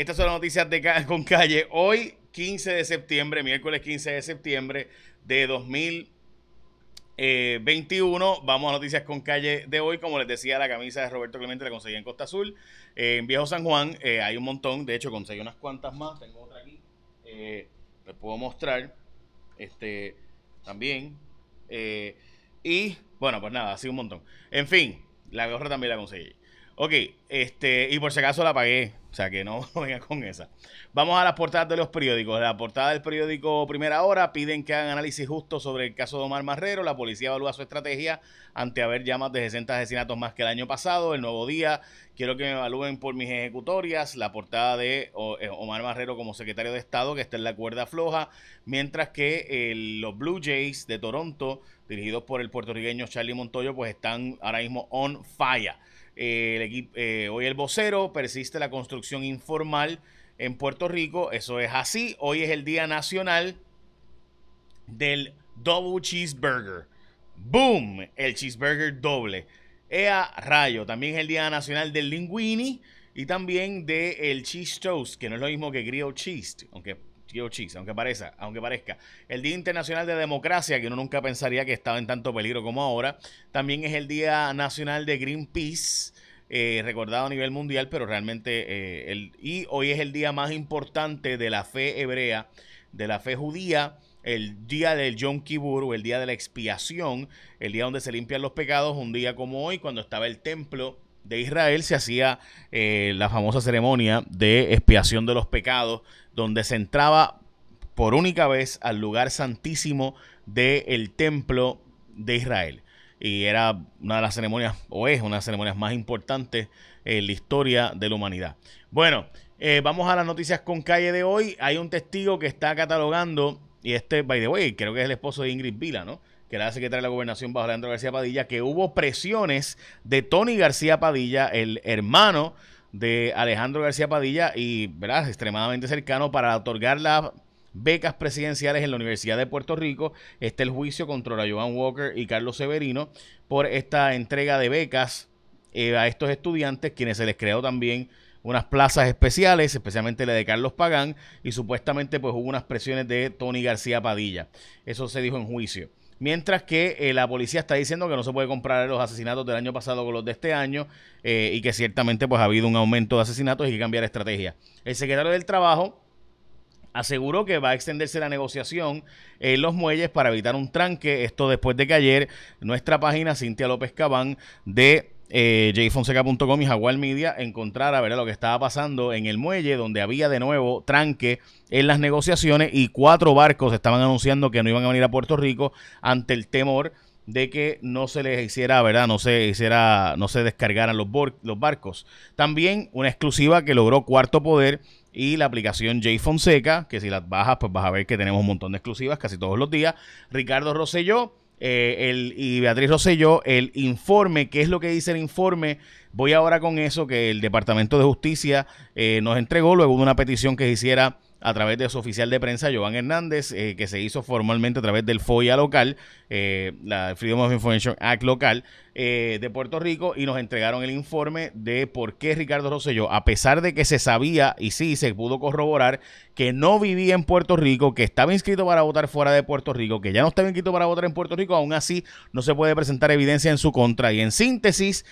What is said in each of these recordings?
estas son las noticias de con calle. Hoy, 15 de septiembre, miércoles 15 de septiembre de 2021. Vamos a noticias con calle de hoy. Como les decía, la camisa de Roberto Clemente la conseguí en Costa Azul. en Viejo San Juan hay un montón. De hecho, conseguí unas cuantas más. Tengo otra aquí. les puedo mostrar. Este también. y bueno, pues nada, así un montón. En fin, la gorra también la conseguí. Ok, este, y por si acaso la pagué, o sea que no venga con esa. Vamos a las portadas de los periódicos. La portada del periódico Primera Hora piden que hagan análisis justo sobre el caso de Omar Marrero. La policía evalúa su estrategia ante haber ya de 60 asesinatos más que el año pasado. El nuevo día, quiero que me evalúen por mis ejecutorias. La portada de eh, Omar Marrero como secretario de Estado, que está en la cuerda floja. Mientras que los Blue Jays de Toronto, dirigidos por el puertorriqueño Charlie Montoyo, pues están ahora mismo on fire. Eh, eh, hoy el vocero persiste la construcción informal en Puerto Rico. Eso es así. Hoy es el Día Nacional del Double Cheeseburger. ¡Boom! El cheeseburger doble. Ea rayo. También es el Día Nacional del Linguini y también del el Cheese Toast, que no es lo mismo que grilled cheese, aunque aunque parezca, aunque parezca. El Día Internacional de Democracia, que uno nunca pensaría que estaba en tanto peligro como ahora. También es el Día Nacional de Greenpeace. Eh, recordado a nivel mundial, pero realmente eh, el, y hoy es el día más importante de la fe hebrea, de la fe judía, el día del Yom Kippur el día de la expiación, el día donde se limpian los pecados, un día como hoy, cuando estaba el templo de Israel, se hacía eh, la famosa ceremonia de expiación de los pecados, donde se entraba por única vez al lugar santísimo del templo de Israel. Y era una de las ceremonias, o es una de las ceremonias más importantes en la historia de la humanidad. Bueno, eh, vamos a las noticias con calle de hoy. Hay un testigo que está catalogando, y este, by the way, creo que es el esposo de Ingrid Vila, ¿no? Que era la secretaria de la gobernación bajo Alejandro García Padilla, que hubo presiones de Tony García Padilla, el hermano de Alejandro García Padilla y, ¿verdad?, extremadamente cercano para otorgar las becas presidenciales en la Universidad de Puerto Rico. Este el juicio contra Joan Walker y Carlos Severino por esta entrega de becas eh, a estos estudiantes, quienes se les creó también unas plazas especiales, especialmente la de Carlos Pagán, y supuestamente pues hubo unas presiones de Tony García Padilla. Eso se dijo en juicio. Mientras que eh, la policía está diciendo que no se puede comprar los asesinatos del año pasado con los de este año eh, y que ciertamente pues ha habido un aumento de asesinatos y hay que cambiar estrategia. El secretario del Trabajo aseguró que va a extenderse la negociación en los muelles para evitar un tranque. Esto después de que ayer nuestra página, Cintia López Cabán, de eh, jfonseca.com y Jaguar Media encontrara ver lo que estaba pasando en el muelle donde había de nuevo tranque en las negociaciones y cuatro barcos estaban anunciando que no iban a venir a Puerto Rico ante el temor de que no se les hiciera, ¿verdad? No se hiciera, no se descargaran los, los barcos. También una exclusiva que logró Cuarto Poder y la aplicación J Fonseca, que si las bajas, pues vas a ver que tenemos un montón de exclusivas casi todos los días. Ricardo Rosselló eh, el, y Beatriz Rosselló el informe, qué es lo que dice el informe. Voy ahora con eso que el Departamento de Justicia eh, nos entregó luego de una petición que se hiciera a través de su oficial de prensa, Joan Hernández, eh, que se hizo formalmente a través del FOIA local, eh, la Freedom of Information Act local eh, de Puerto Rico, y nos entregaron el informe de por qué Ricardo Rosselló, a pesar de que se sabía y sí se pudo corroborar que no vivía en Puerto Rico, que estaba inscrito para votar fuera de Puerto Rico, que ya no estaba inscrito para votar en Puerto Rico, aún así no se puede presentar evidencia en su contra. Y en síntesis,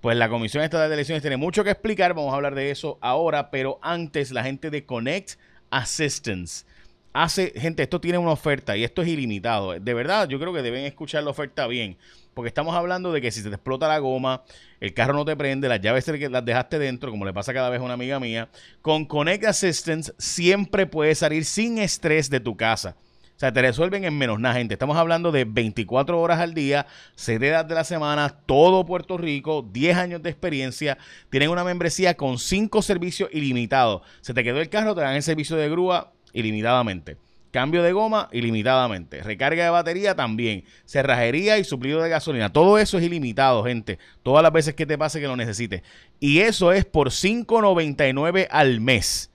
pues la Comisión Estatal de Elecciones tiene mucho que explicar, vamos a hablar de eso ahora, pero antes la gente de Connect Assistance. Hace, gente, esto tiene una oferta y esto es ilimitado. De verdad, yo creo que deben escuchar la oferta bien. Porque estamos hablando de que si se te explota la goma, el carro no te prende, las llaves las dejaste dentro, como le pasa cada vez a una amiga mía, con Connect Assistance siempre puedes salir sin estrés de tu casa. O sea, te resuelven en menos nada, gente. Estamos hablando de 24 horas al día, 7 días de la semana, todo Puerto Rico, 10 años de experiencia. Tienen una membresía con 5 servicios ilimitados. Se te quedó el carro, te dan el servicio de grúa ilimitadamente. Cambio de goma ilimitadamente. Recarga de batería también. Cerrajería y suplido de gasolina. Todo eso es ilimitado, gente. Todas las veces que te pase que lo necesites. Y eso es por $5.99 al mes.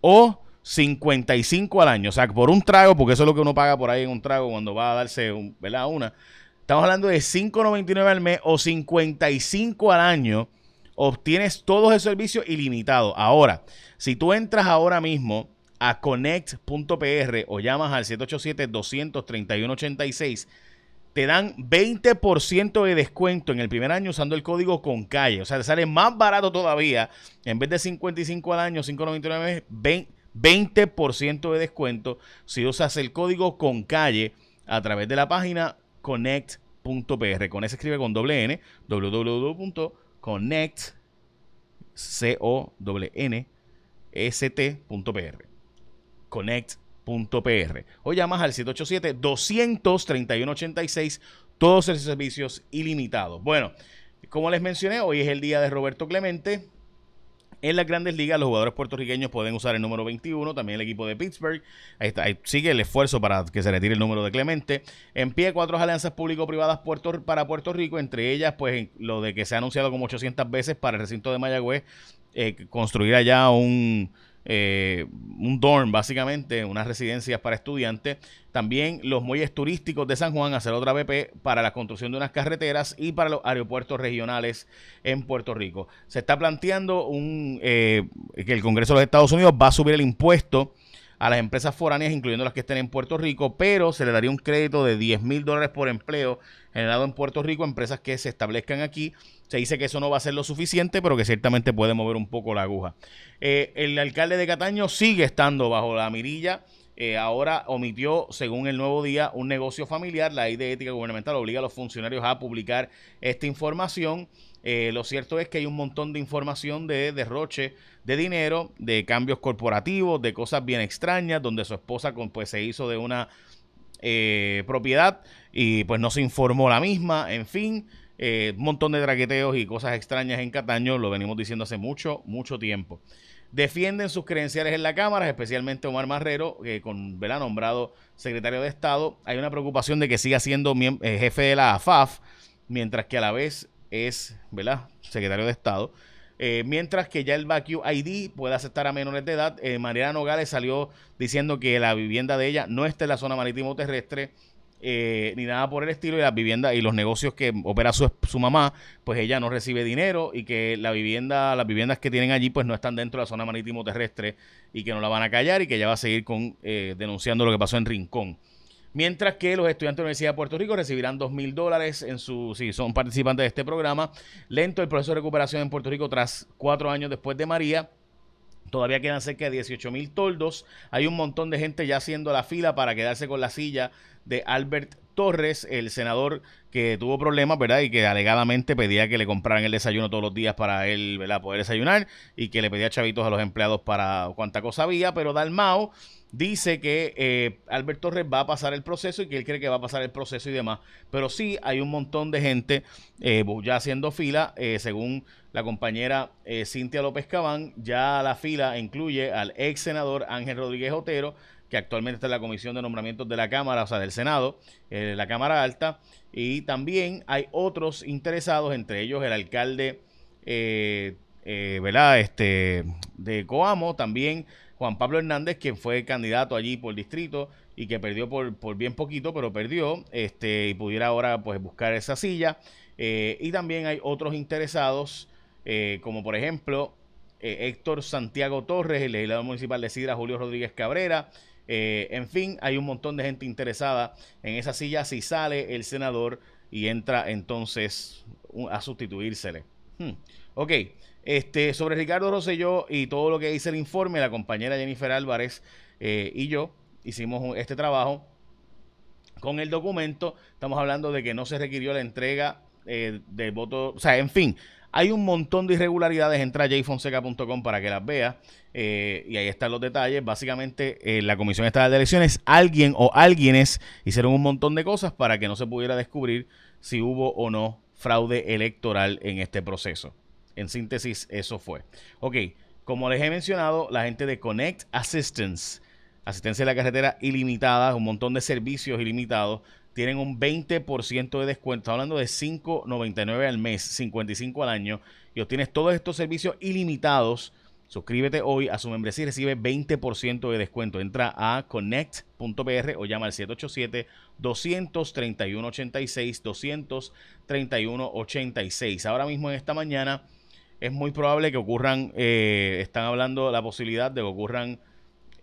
O 55 al año. O sea, por un trago, porque eso es lo que uno paga por ahí en un trago cuando va a darse un, ¿verdad? una. Estamos hablando de 5.99 al mes o 55 al año obtienes todos esos servicios ilimitados. Ahora, si tú entras ahora mismo a connect.pr o llamas al 787-231-86, te dan 20% de descuento en el primer año usando el código con calle. O sea, te sale más barato todavía. En vez de 55 al año, 5.99, 20% de descuento si usas el código con calle a través de la página connect.pr. Con se escribe con doble N, www.connect, c o n s t.pr. Connect.pr. O llamas al 787-231-86, todos esos servicios ilimitados. Bueno, como les mencioné, hoy es el día de Roberto Clemente. En las grandes ligas, los jugadores puertorriqueños pueden usar el número 21, también el equipo de Pittsburgh. Ahí, está, sigue el esfuerzo para que se retire el número de Clemente. En pie, cuatro alianzas público-privadas para Puerto Rico, entre ellas, pues lo de que se ha anunciado como 800 veces para el recinto de Mayagüez, eh, construir allá un, eh, un dorm, básicamente, unas residencias para estudiantes. También los muelles turísticos de San Juan, hacer otra BP para la construcción de unas carreteras y para los aeropuertos regionales en Puerto Rico. Se está planteando un, eh, que el Congreso de los Estados Unidos va a subir el impuesto a las empresas foráneas, incluyendo las que estén en Puerto Rico, pero se le daría un crédito de 10 mil dólares por empleo generado en Puerto Rico, empresas que se establezcan aquí. Se dice que eso no va a ser lo suficiente, pero que ciertamente puede mover un poco la aguja. Eh, el alcalde de Cataño sigue estando bajo la mirilla. Eh, ahora omitió, según el nuevo día, un negocio familiar. La ley de ética gubernamental obliga a los funcionarios a publicar esta información. Eh, lo cierto es que hay un montón de información de derroche de dinero, de cambios corporativos, de cosas bien extrañas, donde su esposa pues, se hizo de una propiedad y pues no se informó la misma, en fin, eh, un montón de traqueteos y cosas extrañas en Cataño, lo venimos diciendo hace mucho, mucho tiempo. Defienden sus credenciales en la Cámara, especialmente Omar Marrero, que con Vela nombrado secretario de Estado. Hay una preocupación de que siga siendo jefe de la AFAF, mientras que a la vez es, ¿verdad? Secretario de Estado. Eh, mientras que ya el Vacuum ID puede aceptar a menores de edad. Eh, Mariana Nogales salió diciendo que la vivienda de ella no está en la zona marítimo terrestre. Eh, ni nada por el estilo y las viviendas y los negocios que opera su, su, mamá, pues ella no recibe dinero y que la vivienda, las viviendas que tienen allí pues no están dentro de la zona marítimo terrestre y que no la van a callar y que ella va a seguir con denunciando lo que pasó en Rincón. Mientras que los estudiantes de la Universidad de Puerto Rico recibirán dos mil dólares en su, si son participantes de este programa. Lento el proceso de recuperación en Puerto Rico tras cuatro años después de María. Todavía quedan cerca de 18 mil toldos. Hay un montón de gente ya haciendo la fila para quedarse con la silla de Albert Torres, el senador que tuvo problemas, ¿verdad? Y que alegadamente pedía que le compraran el desayuno todos los días para él, ¿verdad? Poder desayunar y que le pedía chavitos a los empleados para cuánta cosa había, pero Dalmao dice que eh, Albert Torres va a pasar el proceso y que él cree que va a pasar el proceso y demás. Pero sí hay un montón de gente eh, ya haciendo fila, eh, según la compañera Cintia López Cabán, ya la fila incluye al ex senador Ángel Rodríguez Otero, que actualmente está en la Comisión de Nombramientos de la Cámara, o sea, del Senado, la Cámara Alta, y también hay otros interesados, entre ellos el alcalde, ¿verdad? Este, de Coamo, también Juan Pablo Hernández, quien fue candidato allí por distrito y que perdió por, por bien poquito, pero perdió, este, y pudiera ahora pues buscar esa silla. Eh, y también hay otros interesados, eh, como por ejemplo eh, Héctor Santiago Torres, el legislador municipal de Sidra, Julio Rodríguez Cabrera. en fin, hay un montón de gente interesada en esa silla si sale el senador y entra entonces a sustituírsele. Hmm. Ok, este, sobre Ricardo Rosselló y todo lo que dice el informe, la compañera Jennifer Álvarez eh, y yo hicimos este trabajo con el documento. Estamos hablando de que no se requirió la entrega eh, de voto, o sea, en fin, hay un montón de irregularidades. Entra a jfonseca.com para que las vea eh, y ahí están los detalles. Básicamente, la Comisión Estatal de Elecciones, alguien o alguienes hicieron un montón de cosas para que no se pudiera descubrir si hubo o no fraude electoral en este proceso. En síntesis, eso fue. Ok, como les he mencionado, la gente de Connect Assistance, asistencia de la carretera ilimitada, un montón de servicios ilimitados, tienen un 20% de descuento. Estamos hablando de 5.99 al mes, 55 al año, y obtienes todos estos servicios ilimitados. Suscríbete hoy a su membresía y recibe 20% de descuento. Entra a connect.pr o llama al 787-231-86, 231-86. Ahora mismo en esta mañana es muy probable que ocurran, eh, están hablando la posibilidad de que ocurran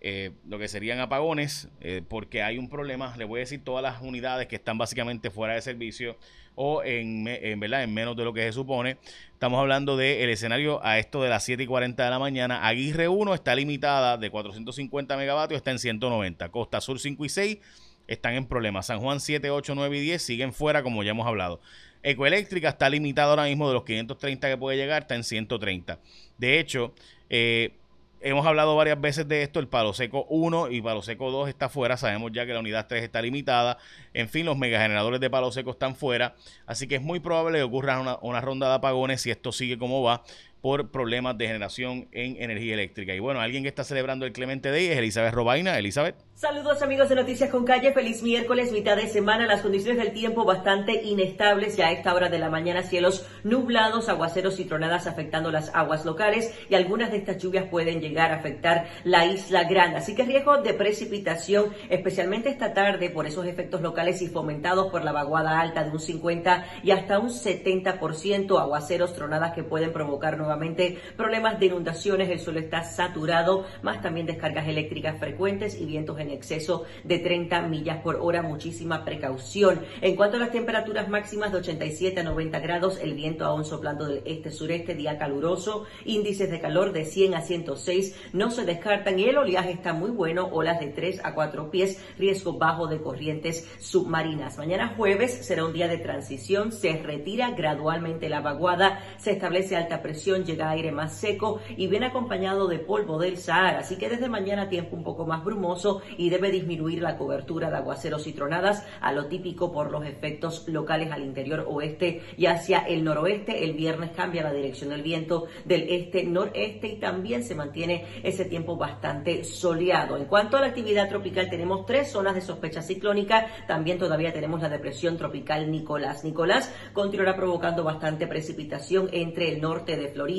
eh, lo que serían apagones, eh, porque hay un problema, le voy a decir todas las unidades que están básicamente fuera de servicio o en, en, ¿verdad? en menos de lo que se supone. Estamos hablando del escenario a esto de las 7 y 40 de la mañana. Aguirre 1 está limitada de 450 megavatios, está en 190. Costa Sur 5 y 6 están en problemas. San Juan 7, 8, 9 y 10 siguen fuera, como ya hemos hablado. Ecoeléctrica está limitada ahora mismo de los 530 que puede llegar, está en 130. De hecho, eh, Hemos hablado varias veces de esto, el palo seco 1 y palo seco 2 está fuera, sabemos ya que la unidad 3 está limitada, en fin, los megageneradores de palo seco están fuera, así que es muy probable que ocurra una, una ronda de apagones si esto sigue como va por problemas de generación en energía eléctrica. Y bueno, alguien que está celebrando el Clemente Day es Elizabeth Robaina. Elizabeth. Saludos amigos de Noticias con Calle, feliz miércoles, mitad de semana, las condiciones del tiempo bastante inestables ya a esta hora de la mañana, cielos nublados, aguaceros y tronadas afectando las aguas locales y algunas de estas lluvias pueden llegar a afectar la isla Grande, así que riesgo de precipitación, especialmente esta tarde por esos efectos locales y fomentados por la vaguada alta de un 50 y hasta un 70%, aguaceros, tronadas que pueden provocar nuevamente problemas de inundaciones, el suelo está saturado, más también descargas eléctricas frecuentes y vientos en exceso de 30 millas por hora. Muchísima precaución. En cuanto a las temperaturas máximas de 87 a 90 grados, el viento aún soplando del este-sureste, día caluroso, índices de calor de 100 a 106 no se descartan y el oleaje está muy bueno, olas de 3 a 4 pies, riesgo bajo de corrientes submarinas. Mañana jueves será un día de transición, se retira gradualmente la vaguada, se establece alta presión, llega aire más seco y viene acompañado de polvo del Sahara, así que desde mañana tiempo un poco más brumoso y debe disminuir la cobertura de aguaceros y tronadas a lo típico por los efectos locales al interior oeste y hacia el noroeste. El viernes cambia la dirección del viento del este-noreste y también se mantiene ese tiempo bastante soleado. En cuanto a la actividad tropical, tenemos tres zonas de sospecha ciclónica. También todavía tenemos la depresión tropical Nicolás. Nicolás continuará provocando bastante precipitación entre el norte de Florida,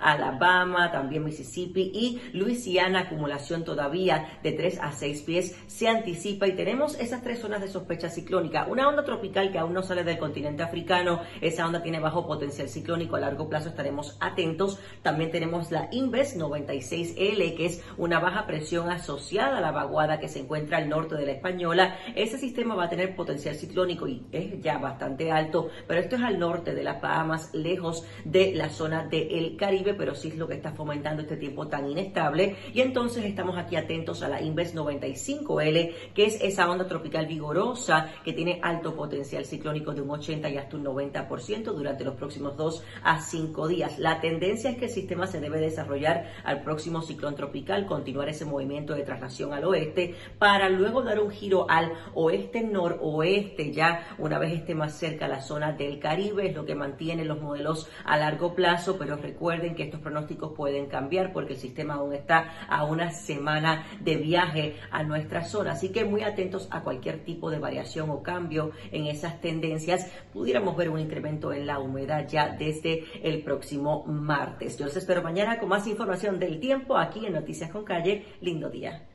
Alabama, también Mississippi y Luisiana. Acumulación todavía de 3 a 6 pies se anticipa y tenemos esas tres zonas de sospecha ciclónica. Una onda tropical que aún no sale del continente africano, esa onda tiene bajo potencial ciclónico, a largo plazo estaremos atentos. También tenemos la Inves 96L, que es una baja presión asociada a la vaguada que se encuentra al norte de la Española. Ese sistema va a tener potencial ciclónico y es ya bastante alto, pero esto es al norte de las Bahamas, lejos de la zona del Caribe, pero sí es lo que está fomentando este tiempo tan inestable. Y entonces estamos aquí atentos a la Inves 96 5L, que es esa onda tropical vigorosa que tiene alto potencial ciclónico de un 80 y hasta un 90% durante los próximos 2 a 5 días. La tendencia es que el sistema se debe desarrollar al próximo ciclón tropical, continuar ese movimiento de traslación al oeste para luego dar un giro al oeste-noroeste, ya una vez esté más cerca la zona del Caribe, es lo que mantiene los modelos a largo plazo, pero recuerden que estos pronósticos pueden cambiar porque el sistema aún está a una semana de viaje a nuestra zona. Así que muy atentos a cualquier tipo de variación o cambio en esas tendencias. Pudiéramos ver un incremento en la humedad ya desde el próximo martes. Yo los espero mañana con más información del tiempo aquí en Noticias con Calle. Lindo día.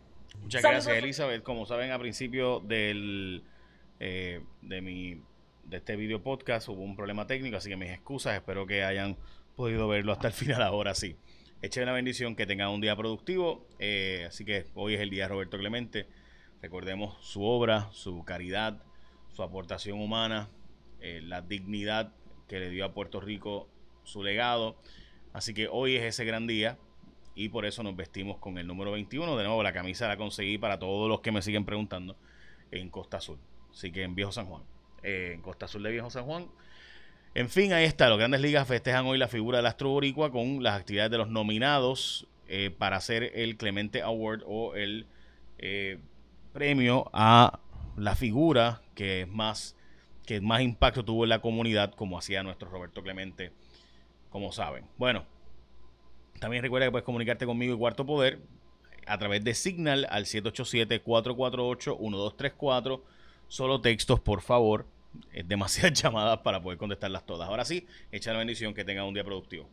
Muchas gracias, Elizabeth. Como saben, a principio del, eh, de, mi, de este video podcast hubo un problema técnico, así que mis excusas. Espero que hayan podido verlo hasta el final ahora sí. Eche una bendición, que tengan un día productivo. Eh, así que hoy es el día de Roberto Clemente. Recordemos su obra, su caridad, su aportación humana, eh, la dignidad que le dio a Puerto Rico su legado. Así que hoy es ese gran día y por eso nos vestimos con el número 21. De nuevo, la camisa la conseguí para todos los que me siguen preguntando en Costa Azul. Así que en Viejo San Juan. Eh, en Costa Azul de Viejo San Juan en fin, ahí está. Los grandes ligas festejan hoy la figura del Astro Boricua con las actividades de los nominados eh, para hacer el Clemente Award o el eh, premio a la figura que más que más impacto tuvo en la comunidad, como hacía nuestro Roberto Clemente, como saben. Bueno, también recuerda que puedes comunicarte conmigo y Cuarto Poder a través de Signal al 787-448-1234. Solo textos, por favor demasiadas llamadas para poder contestarlas todas. Ahora sí, echa la bendición, que tengan un día productivo.